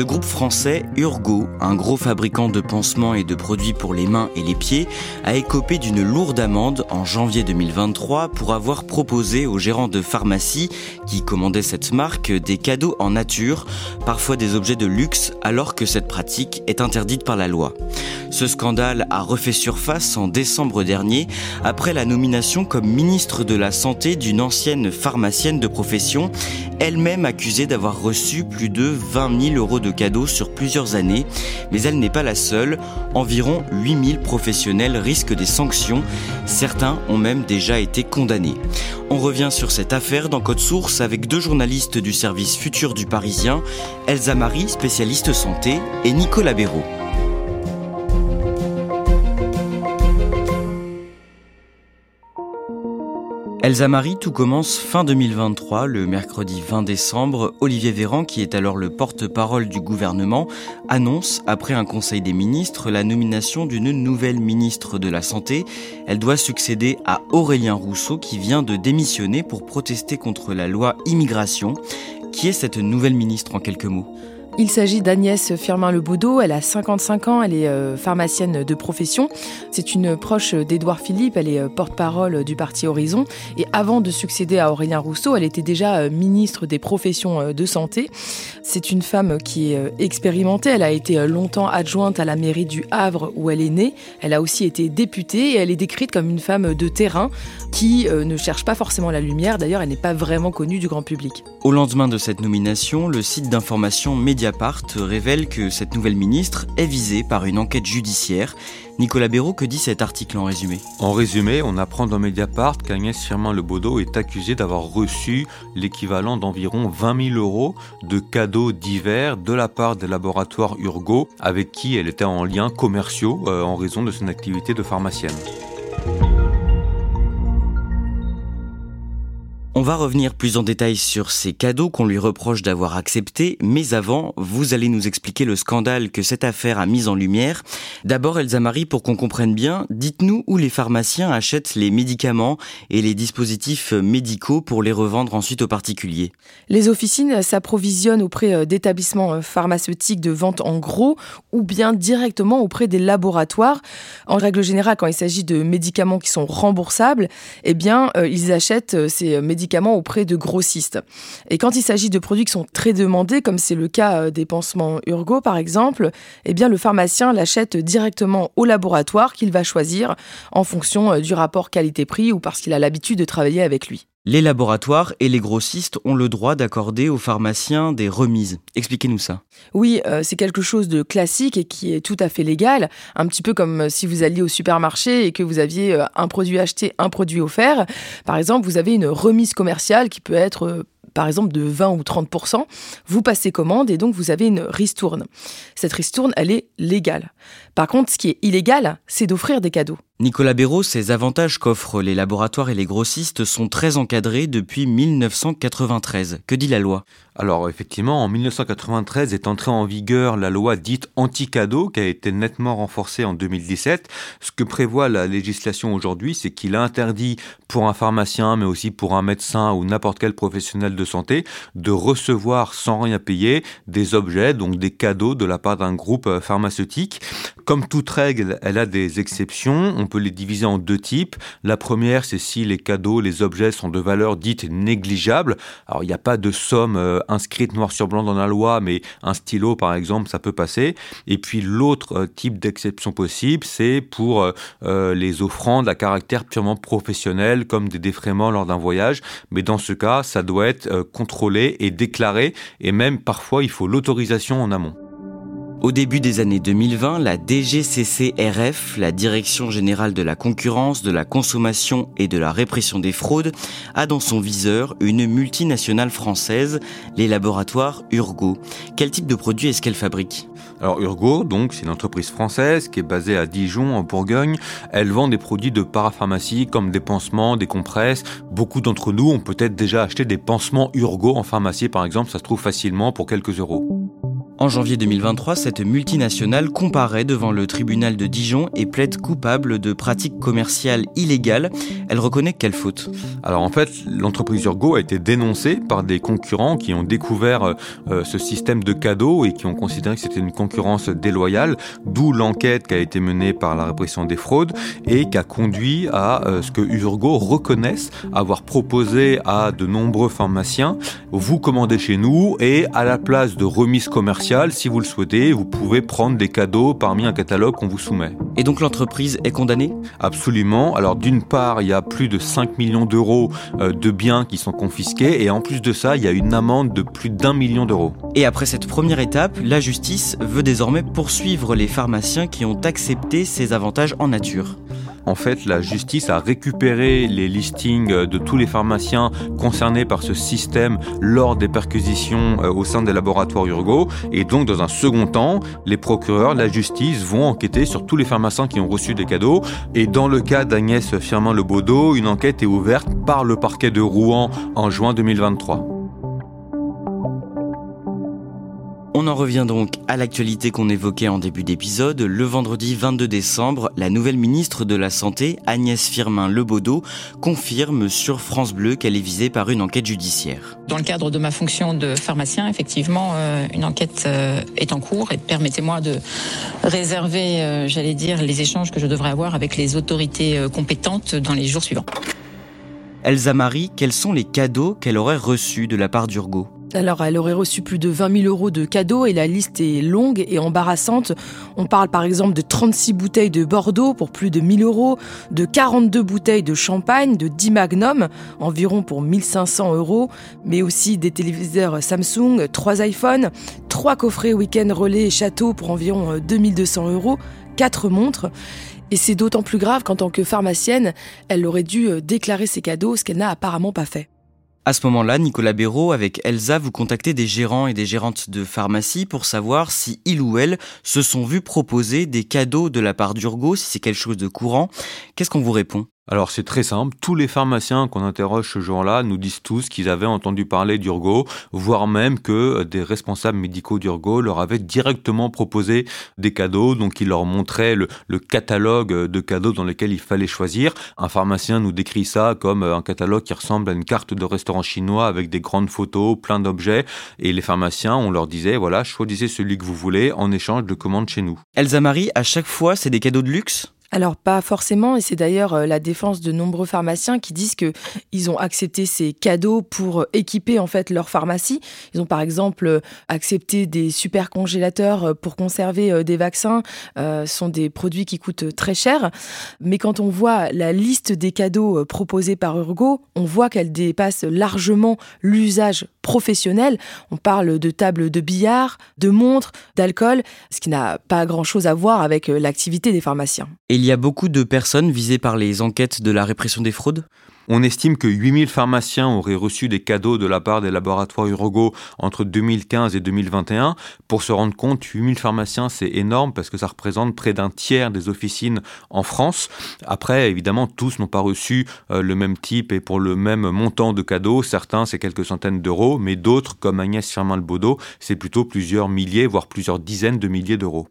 Le groupe français Urgo, un gros fabricant de pansements et de produits pour les mains et les pieds, a écopé d'une lourde amende en janvier 2023 pour avoir proposé aux gérants de pharmacie qui commandaient cette marque des cadeaux en nature, parfois des objets de luxe, alors que cette pratique est interdite par la loi. Ce scandale a refait surface en décembre dernier après la nomination comme ministre de la Santé d'une ancienne pharmacienne de profession, elle-même accusée d'avoir reçu plus de 20 000 euros de cadeaux sur plusieurs années, mais elle n'est pas la seule. Environ 8000 professionnels risquent des sanctions. Certains ont même déjà été condamnés. On revient sur cette affaire dans Code Source avec deux journalistes du service futur du Parisien, Elsa Marie, spécialiste santé, et Nicolas Béraud. Elsa Marie, tout commence fin 2023, le mercredi 20 décembre. Olivier Véran, qui est alors le porte-parole du gouvernement, annonce, après un conseil des ministres, la nomination d'une nouvelle ministre de la Santé. Elle doit succéder à Aurélien Rousseau, qui vient de démissionner pour protester contre la loi immigration. Qui est cette nouvelle ministre en quelques mots? Il s'agit d'Agnès Firmin-Lebaudot, elle a 55 ans, elle est euh, pharmacienne de profession. C'est une proche d'Édouard Philippe, elle est euh, porte-parole du parti Horizon. Et avant de succéder à Aurélien Rousseau, elle était déjà euh, ministre des professions de santé. C'est une femme qui est expérimentée, elle a été longtemps adjointe à la mairie du Havre où elle est née. Elle a aussi été députée et elle est décrite comme une femme de terrain qui ne cherche pas forcément la lumière. D'ailleurs, elle n'est pas vraiment connue du grand public. Au lendemain de cette nomination, le site d'information médiatique Mediapart révèle que cette nouvelle ministre est visée par une enquête judiciaire. Nicolas Béraud, que dit cet article en résumé? En résumé, on apprend dans Mediapart qu'Agnès Firmin-Lebaudot est accusée d'avoir reçu l'équivalent d'environ 20 000 euros de cadeaux divers de la part des laboratoires Urgo avec qui elle était en lien commerciaux euh, en raison de son activité de pharmacienne. On va revenir plus en détail sur ces cadeaux qu'on lui reproche d'avoir acceptés, mais avant, vous allez nous expliquer le scandale que cette affaire a mis en lumière. D'abord, Elsa Marie, pour qu'on comprenne bien, dites-nous où les pharmaciens achètent les médicaments et les dispositifs médicaux pour les revendre ensuite aux particuliers. Les officines s'approvisionnent auprès euh, d'établissements euh, pharmaceutiques de vente en gros ou bien directement auprès des laboratoires. En règle générale, quand il s'agit de médicaments qui sont remboursables, eh bien, euh, ils achètent ces médicaments auprès de grossistes. Et quand il s'agit de produits qui sont très demandés, comme c'est le cas euh, des pansements Urgo par exemple, eh bien le pharmacien l'achète directement au laboratoire qu'il va choisir en fonction euh, du rapport qualité-prix ou parce qu'il a l'habitude de travailler avec lui. Les laboratoires et les grossistes ont le droit d'accorder aux pharmaciens des remises. Expliquez-nous ça. Oui, euh, c'est quelque chose de classique et qui est tout à fait légal. Un petit peu comme euh, si vous alliez au supermarché et que vous aviez euh, un produit acheté, un produit offert. Par exemple, vous avez une remise commerciale qui peut être par exemple de 20 ou 30% vous passez commande et donc vous avez une ristourne. Cette ristourne, elle est légale. Par contre, ce qui est illégal, c'est d'offrir des cadeaux. Nicolas Béraud, ces avantages qu'offrent les laboratoires et les grossistes sont très encadrés depuis 1993. Que dit la loi? Alors effectivement, en 1993 est entrée en vigueur la loi dite anti-cadeau qui a été nettement renforcée en 2017. Ce que prévoit la législation aujourd'hui, c'est qu'il interdit pour un pharmacien, mais aussi pour un médecin ou n'importe quel professionnel de santé, de recevoir sans rien payer des objets, donc des cadeaux de la part d'un groupe pharmaceutique. Comme toute règle, elle a des exceptions. On peut les diviser en deux types. La première, c'est si les cadeaux, les objets sont de valeur dite négligeable. Alors, il n'y a pas de somme euh, inscrite noir sur blanc dans la loi, mais un stylo, par exemple, ça peut passer. Et puis, l'autre euh, type d'exception possible, c'est pour euh, les offrandes à caractère purement professionnel, comme des défraiements lors d'un voyage. Mais dans ce cas, ça doit être contrôlé et déclaré. Et même, parfois, il faut l'autorisation en amont. Au début des années 2020, la DGCCRF, la Direction générale de la concurrence, de la consommation et de la répression des fraudes, a dans son viseur une multinationale française, les laboratoires Urgo. Quel type de produits est-ce qu'elle fabrique? Alors Urgo, donc, c'est une entreprise française qui est basée à Dijon, en Bourgogne. Elle vend des produits de parapharmacie comme des pansements, des compresses. Beaucoup d'entre nous ont peut-être déjà acheté des pansements Urgo en pharmacie, par exemple. Ça se trouve facilement pour quelques euros. En janvier 2023, cette multinationale comparaît devant le tribunal de Dijon et plaide coupable de pratiques commerciales illégales. Elle reconnaît quelle faute? Alors en fait, l'entreprise Urgo a été dénoncée par des concurrents qui ont découvert euh, ce système de cadeaux et qui ont considéré que c'était une concurrence déloyale, d'où l'enquête qui a été menée par la répression des fraudes et qui a conduit à euh, ce que Urgo reconnaisse avoir proposé à de nombreux pharmaciens, vous commandez chez nous et à la place de remise commerciale si vous le souhaitez, vous pouvez prendre des cadeaux parmi un catalogue qu'on vous soumet. Et donc l'entreprise est condamnée? Absolument. Alors d'une part, il y a plus de 5 millions d'euros euh, de biens qui sont confisqués et en plus de ça, il y a une amende de plus d'un million d'euros. Et après cette première étape, la justice veut désormais poursuivre les pharmaciens qui ont accepté ces avantages en nature. En fait, la justice a récupéré les listings de tous les pharmaciens concernés par ce système lors des perquisitions euh, au sein des laboratoires Urgo. Et donc, dans un second temps, les procureurs, la justice vont enquêter sur tous les pharmaciens qui ont reçu des cadeaux. Et dans le cas d'Agnès Firmin-Lebaudot, une enquête est ouverte par le parquet de Rouen en juin 2023. On en revient donc à l'actualité qu'on évoquait en début d'épisode. Le vendredi 22 décembre, la nouvelle ministre de la Santé, Agnès Firmin-Lebaudot, confirme sur France Bleu qu'elle est visée par une enquête judiciaire. Dans le cadre de ma fonction de pharmacien, effectivement, euh, une enquête euh, est en cours et permettez-moi de réserver, euh, j'allais dire, les échanges que je devrais avoir avec les autorités compétentes dans les jours suivants. Elsa Marie, quels sont les cadeaux qu'elle aurait reçus de la part d'Urgo? Alors, elle aurait reçu plus de 20 000 euros de cadeaux et la liste est longue et embarrassante. On parle par exemple de 36 bouteilles de Bordeaux pour plus de 1000 euros, de 42 bouteilles de champagne, de 10 magnums, environ pour 1500 euros, mais aussi des téléviseurs Samsung, 3 iPhones, 3 coffrets week-end relais et château pour environ 2200 euros, 4 montres. Et c'est d'autant plus grave qu'en tant que pharmacienne, elle aurait dû euh, déclarer ses cadeaux, ce qu'elle n'a apparemment pas fait. À ce moment-là, Nicolas Béraud, avec Elsa, vous contactez des gérants et des gérantes de pharmacie pour savoir si ils ou elles se sont vus proposer des cadeaux de la part d'Urgo, si c'est quelque chose de courant. Qu'est-ce qu'on vous répond? Alors c'est très simple, tous les pharmaciens qu'on interroge ce jour-là nous disent tous qu'ils avaient entendu parler d'Urgo, voire même que des responsables médicaux d'Urgo leur avaient directement proposé des cadeaux, donc ils leur montraient le, catalogue de cadeaux dans lesquels il fallait choisir. Un pharmacien nous décrit ça comme un catalogue qui ressemble à une carte de restaurant chinois avec des grandes photos, plein d'objets, et les pharmaciens, on leur disait, voilà, choisissez celui que vous voulez en échange de commandes chez nous. Elsa Marie, à chaque fois, c'est des cadeaux de luxe? Alors pas forcément, et c'est d'ailleurs euh, la défense de nombreux pharmaciens qui disent que ils ont accepté ces cadeaux pour euh, équiper en fait leur pharmacie. Ils ont par exemple euh, accepté des super congélateurs pour conserver des vaccins. ce sont des produits qui coûtent très cher, mais quand on voit la liste des cadeaux proposés par Urgo, on voit qu'elle dépasse largement l'usage professionnel. On parle de tables de billard, de montres, d'alcool, ce qui n'a pas grand-chose à voir avec l'activité des pharmaciens il y a beaucoup de personnes visées par les enquêtes de la répression des fraudes? On estime que 8000 pharmaciens auraient reçu des cadeaux de la part des laboratoires Urgo entre 2015 et 2021. Pour se rendre compte, 8000 pharmaciens, c'est énorme parce que ça représente près d'un tiers des officines en France. Après, évidemment, tous n'ont pas reçu euh, le même type et pour le même montant de cadeaux. Certains, c'est quelques centaines d'euros, mais d'autres, comme Agnès Firmin-Lebaudot, c'est plutôt plusieurs milliers, voire plusieurs dizaines de milliers d'euros.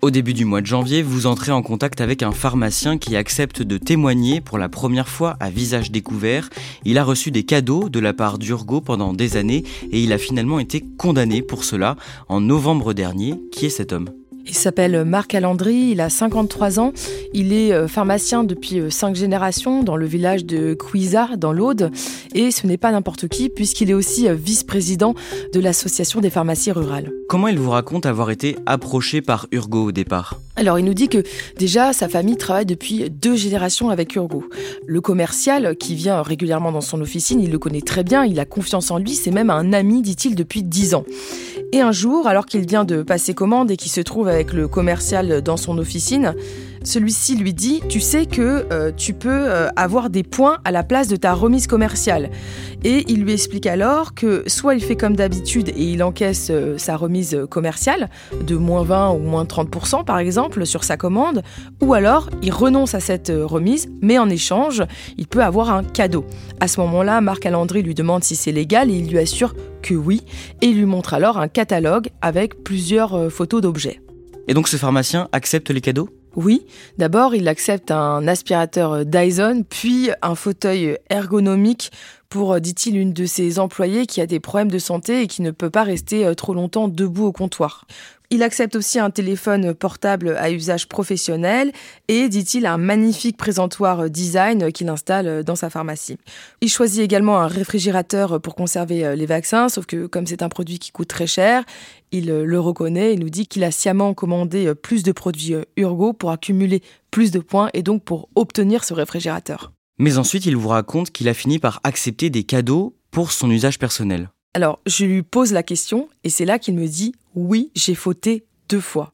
Au début du mois de janvier, vous entrez en contact avec un pharmacien qui accepte de témoigner pour la première fois à visage découvert. Il a reçu des cadeaux de la part d'Urgo pendant des années et il a finalement été condamné pour cela en novembre dernier. Qui est cet homme? Il s'appelle Marc Alandry, il a 53 ans, il est euh, pharmacien depuis 5 euh, générations dans le village de Cuisa, dans l'Aude, et ce n'est pas n'importe qui puisqu'il est aussi euh, vice-président de l'association des pharmacies rurales. Comment il vous raconte avoir été approché par Urgo au départ? Alors il nous dit que déjà sa famille travaille depuis deux générations avec Urgo. Le commercial qui vient régulièrement dans son officine, il le connaît très bien, il a confiance en lui, c'est même un ami, dit-il, depuis dix ans. Et un jour, alors qu'il vient de passer commande et qu'il se trouve avec le commercial dans son officine, celui-ci lui dit Tu sais que euh, tu peux euh, avoir des points à la place de ta remise commerciale. Et il lui explique alors que soit il fait comme d'habitude et il encaisse euh, sa remise commerciale de moins 20 ou moins 30% par exemple sur sa commande, ou alors il renonce à cette remise, mais en échange, il peut avoir un cadeau. À ce moment-là, Marc Alandry lui demande si c'est légal et il lui assure que oui, et il lui montre alors un catalogue avec plusieurs photos d'objets. Et donc ce pharmacien accepte les cadeaux? Oui, d'abord il accepte un aspirateur Dyson, puis un fauteuil ergonomique pour, dit-il, une de ses employées qui a des problèmes de santé et qui ne peut pas rester euh, trop longtemps debout au comptoir. Il accepte aussi un téléphone portable à usage professionnel et, dit-il, un magnifique présentoir design qu'il installe dans sa pharmacie. Il choisit également un réfrigérateur pour conserver euh, les vaccins, sauf que comme c'est un produit qui coûte très cher, il euh, le reconnaît et nous dit qu'il a sciemment commandé euh, plus de produits Urgo pour accumuler plus de points et donc pour obtenir ce réfrigérateur. Mais ensuite, il vous raconte qu'il a fini par accepter des cadeaux pour son usage personnel. Alors, je lui pose la question et c'est là qu'il me dit oui, j'ai fauté deux fois.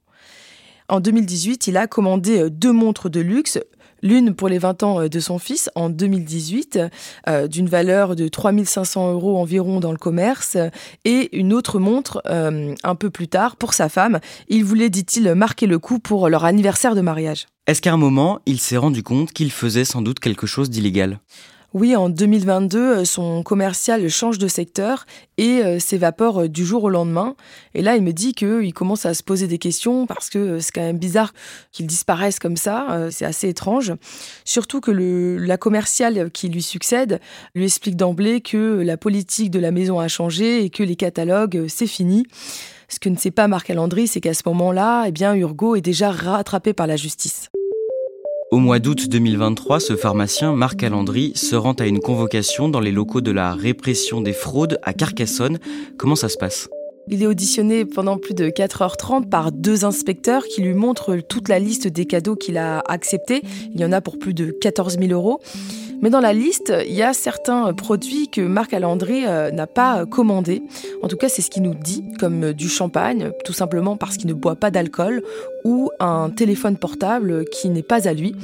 En 2018, il a commandé euh, deux montres de luxe, l'une pour les 20 ans euh, de son fils en 2018, euh, d'une valeur de 3500 euros environ dans le commerce, et une autre montre un peu plus tard pour sa femme. Il voulait, dit-il, marquer le coup pour leur anniversaire de mariage. Est-ce qu'à un moment, il s'est rendu compte qu'il faisait sans doute quelque chose d'illégal? Oui, en 2022, euh, son commercial change de secteur et euh, s'évapore euh, du jour au lendemain. Et là, il me dit qu'il commence à se poser des questions parce que c'est quand même bizarre qu'il disparaisse comme ça. C'est assez étrange. Surtout que le, la commerciale qui lui succède lui explique d'emblée que la politique de la maison a changé et que les catalogues, c'est fini. Ce que ne sait pas Marc Alandry, c'est qu'à ce moment-là, eh bien, Urgo est déjà rattrapé par la justice. Au mois d'août 2023, ce pharmacien, Marc Alandry, se rend à une convocation dans les locaux de la répression des fraudes à Carcassonne. Comment ça se passe? Il est auditionné pendant plus de 4h30 par deux inspecteurs qui lui montrent toute la liste des cadeaux qu'il a acceptés. Il y en a pour plus de 14 000 euros. Mais dans la liste, il y a certains produits que Marc Alandry euh, n'a pas commandés. En tout cas, c'est ce qu'il nous dit, comme du champagne, tout simplement parce qu'il ne boit pas d'alcool, ou un téléphone portable qui n'est pas à lui.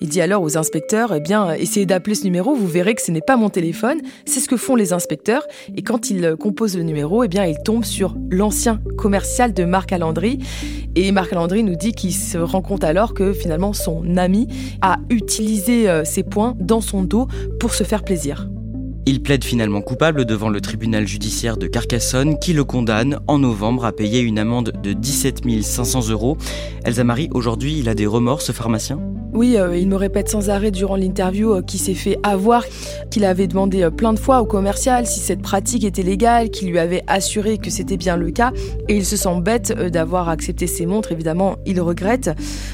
Il dit alors aux inspecteurs, eh bien, essayez d'appeler ce numéro, vous verrez que ce n'est pas mon téléphone. C'est ce que font les inspecteurs. Et quand ils composent le numéro, eh bien, ils tombent sur l'ancien commercial de Marc Alandry. Et Marc Alandry nous dit qu'il se rend compte alors que finalement son ami a utilisé euh, ses points dans son dos pour se faire plaisir. Il plaide finalement coupable devant le tribunal judiciaire de Carcassonne qui le condamne en novembre à payer une amende de 17 500 euros. Elsa Marie, aujourd'hui, il a des remords, ce pharmacien? Oui, euh, il me répète sans arrêt durant l'interview euh, qu'il s'est fait avoir, qu'il avait demandé euh, plein de fois au commercial si cette pratique était légale, qu'il lui avait assuré que c'était bien le cas, et il se sent bête d'avoir accepté ces montres, évidemment, il regrette.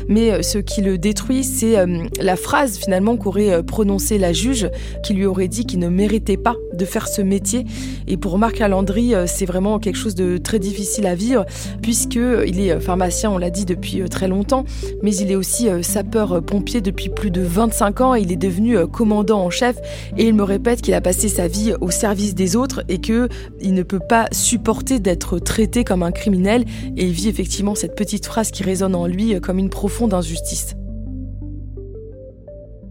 Mais ce qui le détruit, c'est la phrase finalement qu'aurait prononcée la juge, qui lui aurait dit qu'il ne méritait pas de faire ce métier. Et pour Marc Alandry, c'est vraiment quelque chose de très difficile à vivre, puisqu'il est pharmacien, on l'a dit depuis très longtemps, mais il est aussi sapeur pompier depuis plus de 25 ans. Il est devenu euh, commandant en chef et il me répète qu'il a passé sa vie au service des autres et que il ne peut pas supporter d'être traité comme un criminel et il vit effectivement cette petite phrase qui résonne en lui euh, comme une profonde injustice.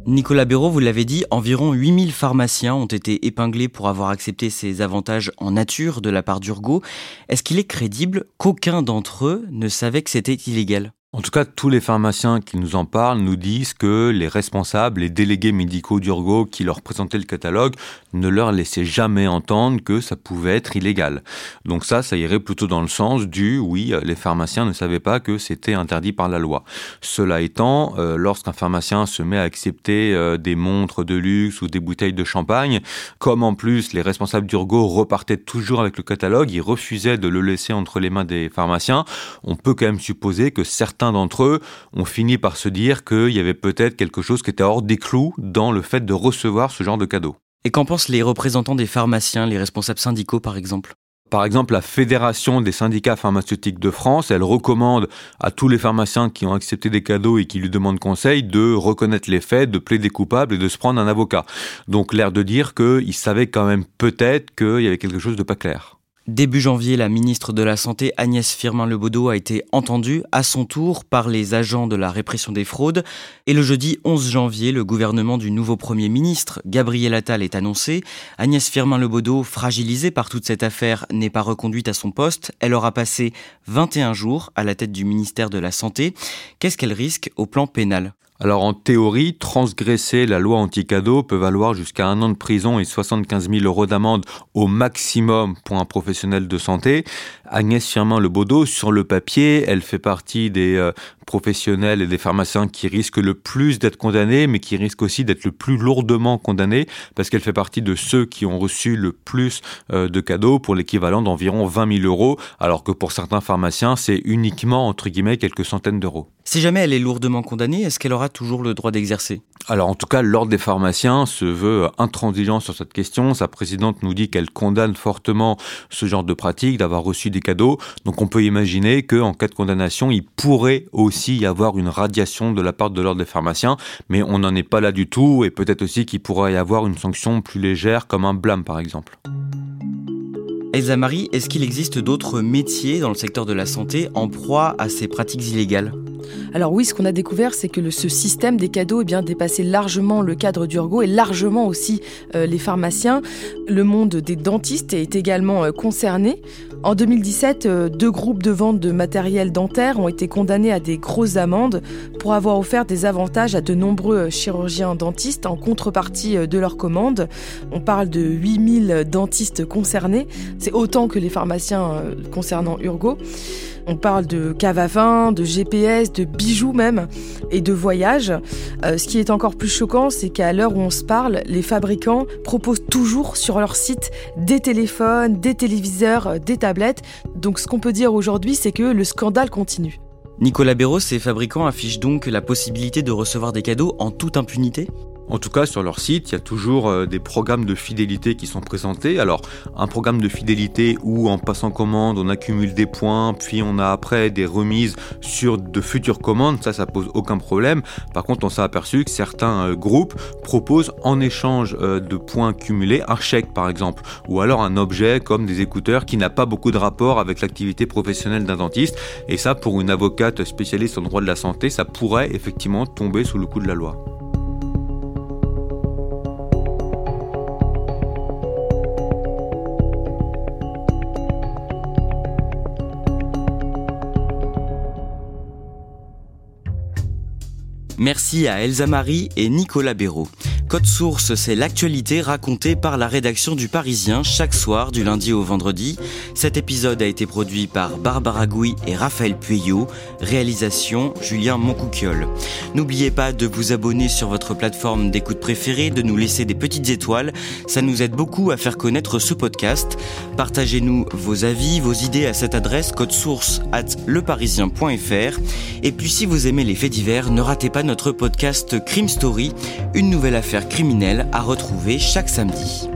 Nicolas Béraud, vous l'avez dit, environ 8000 pharmaciens ont été épinglés pour avoir accepté ces avantages en nature de la part d'Urgo. Est-ce qu'il est crédible qu'aucun d'entre eux ne savait que c'était illégal? En tout cas, tous les pharmaciens qui nous en parlent nous disent que les responsables, les délégués médicaux d'Urgo qui leur présentaient le catalogue ne leur laissaient jamais entendre que ça pouvait être illégal. Donc ça, ça irait plutôt dans le sens du oui, les pharmaciens ne savaient pas que c'était interdit par la loi. Cela étant, euh, lorsqu'un pharmacien se met à accepter euh, des montres de luxe ou des bouteilles de champagne, comme en plus les responsables d'Urgo repartaient toujours avec le catalogue, ils refusaient de le laisser entre les mains des pharmaciens, on peut quand même supposer que certains certains d'entre eux ont fini par se dire qu'il y avait peut-être quelque chose qui était hors des clous dans le fait de recevoir ce genre de cadeau. Et qu'en pensent les représentants des pharmaciens, les responsables syndicaux par exemple? Par exemple, la Fédération des syndicats pharmaceutiques de France, elle recommande à tous les pharmaciens qui ont accepté des cadeaux et qui lui demandent conseil de reconnaître les faits, de plaider coupable et de se prendre un avocat. Donc l'air de dire qu'ils savaient quand même peut-être qu'il y avait quelque chose de pas clair. Début janvier, la ministre de la Santé Agnès Firmin-Lebaudot a été entendue à son tour par les agents de la répression des fraudes. Et le jeudi 11 janvier, le gouvernement du nouveau Premier ministre, Gabriel Attal, est annoncé. Agnès Firmin-Lebaudot, fragilisée par toute cette affaire, n'est pas reconduite à son poste. Elle aura passé 21 jours à la tête du ministère de la Santé. Qu'est-ce qu'elle risque au plan pénal? Alors en théorie, transgresser la loi anti-cadeau peut valoir jusqu'à un an de prison et 75 000 euros d'amende au maximum pour un professionnel de santé. Agnès Firmin Le Baudot, sur le papier, elle fait partie des euh, professionnels et des pharmaciens qui risquent le plus d'être condamnés, mais qui risquent aussi d'être le plus lourdement condamnés, parce qu'elle fait partie de ceux qui ont reçu le plus euh, de cadeaux pour l'équivalent d'environ 20 000 euros, alors que pour certains pharmaciens, c'est uniquement, entre guillemets, quelques centaines d'euros. Si jamais elle est lourdement condamnée, est-ce qu'elle aura toujours le droit d'exercer? Alors en tout cas, l'Ordre des pharmaciens se veut intransigeant sur cette question. Sa présidente nous dit qu'elle condamne fortement ce genre de pratique, d'avoir reçu des cadeaux. Donc on peut imaginer qu'en cas de condamnation, il pourrait aussi y avoir une radiation de la part de l'Ordre des pharmaciens, mais on n'en est pas là du tout, et peut-être aussi qu'il pourrait y avoir une sanction plus légère, comme un blâme par exemple. Elsa Marie, est-ce qu'il existe d'autres métiers dans le secteur de la santé en proie à ces pratiques illégales? Alors oui, ce qu'on a découvert, c'est que ce système des cadeaux eh bien, dépassait largement le cadre d'Urgo et largement aussi euh, les pharmaciens. Le monde des dentistes est également euh, concerné. En 2017, euh, deux groupes de vente de matériel dentaire ont été condamnés à des grosses amendes pour avoir offert des avantages à de nombreux chirurgiens dentistes en contrepartie de leurs commandes. On parle de 8000 dentistes concernés. C'est autant que les pharmaciens concernant Urgo. On parle de cave à vin, de GPS, de bijoux même, et de voyages. Euh, ce qui est encore plus choquant, c'est qu'à l'heure où on se parle, les fabricants proposent toujours sur leur site des téléphones, des téléviseurs, euh, des tablettes. Donc ce qu'on peut dire aujourd'hui, c'est que le scandale continue. Nicolas Béraud, ces fabricants affichent donc la possibilité de recevoir des cadeaux en toute impunité? En tout cas, sur leur site, il y a toujours euh, des programmes de fidélité qui sont présentés. Alors, un programme de fidélité où, en passant commande, on accumule des points, puis on a après des remises sur de futures commandes, ça, ça pose aucun problème. Par contre, on s'est aperçu que certains euh, groupes proposent en échange euh, de points cumulés un chèque, par exemple, ou alors un objet comme des écouteurs qui n'a pas beaucoup de rapport avec l'activité professionnelle d'un dentiste. Et ça, pour une avocate spécialiste en droit de la santé, ça pourrait effectivement tomber sous le coup de la loi. Merci à Elsa Marie et Nicolas Béraud. Code Source, c'est l'actualité racontée par la rédaction du Parisien chaque soir du lundi au vendredi. Cet épisode a été produit par Barbara Gouy et Raphaël Pueyo. Réalisation Julien Moncouquiole. N'oubliez pas de vous abonner sur votre plateforme d'écoute préférée, de nous laisser des petites étoiles. Ça nous aide beaucoup à faire connaître ce podcast. Partagez-nous vos avis, vos idées à cette adresse code source at leparisien.fr. Et puis si vous aimez les faits divers, ne ratez pas notre podcast Crime Story, une nouvelle affaire criminelle à retrouver chaque samedi.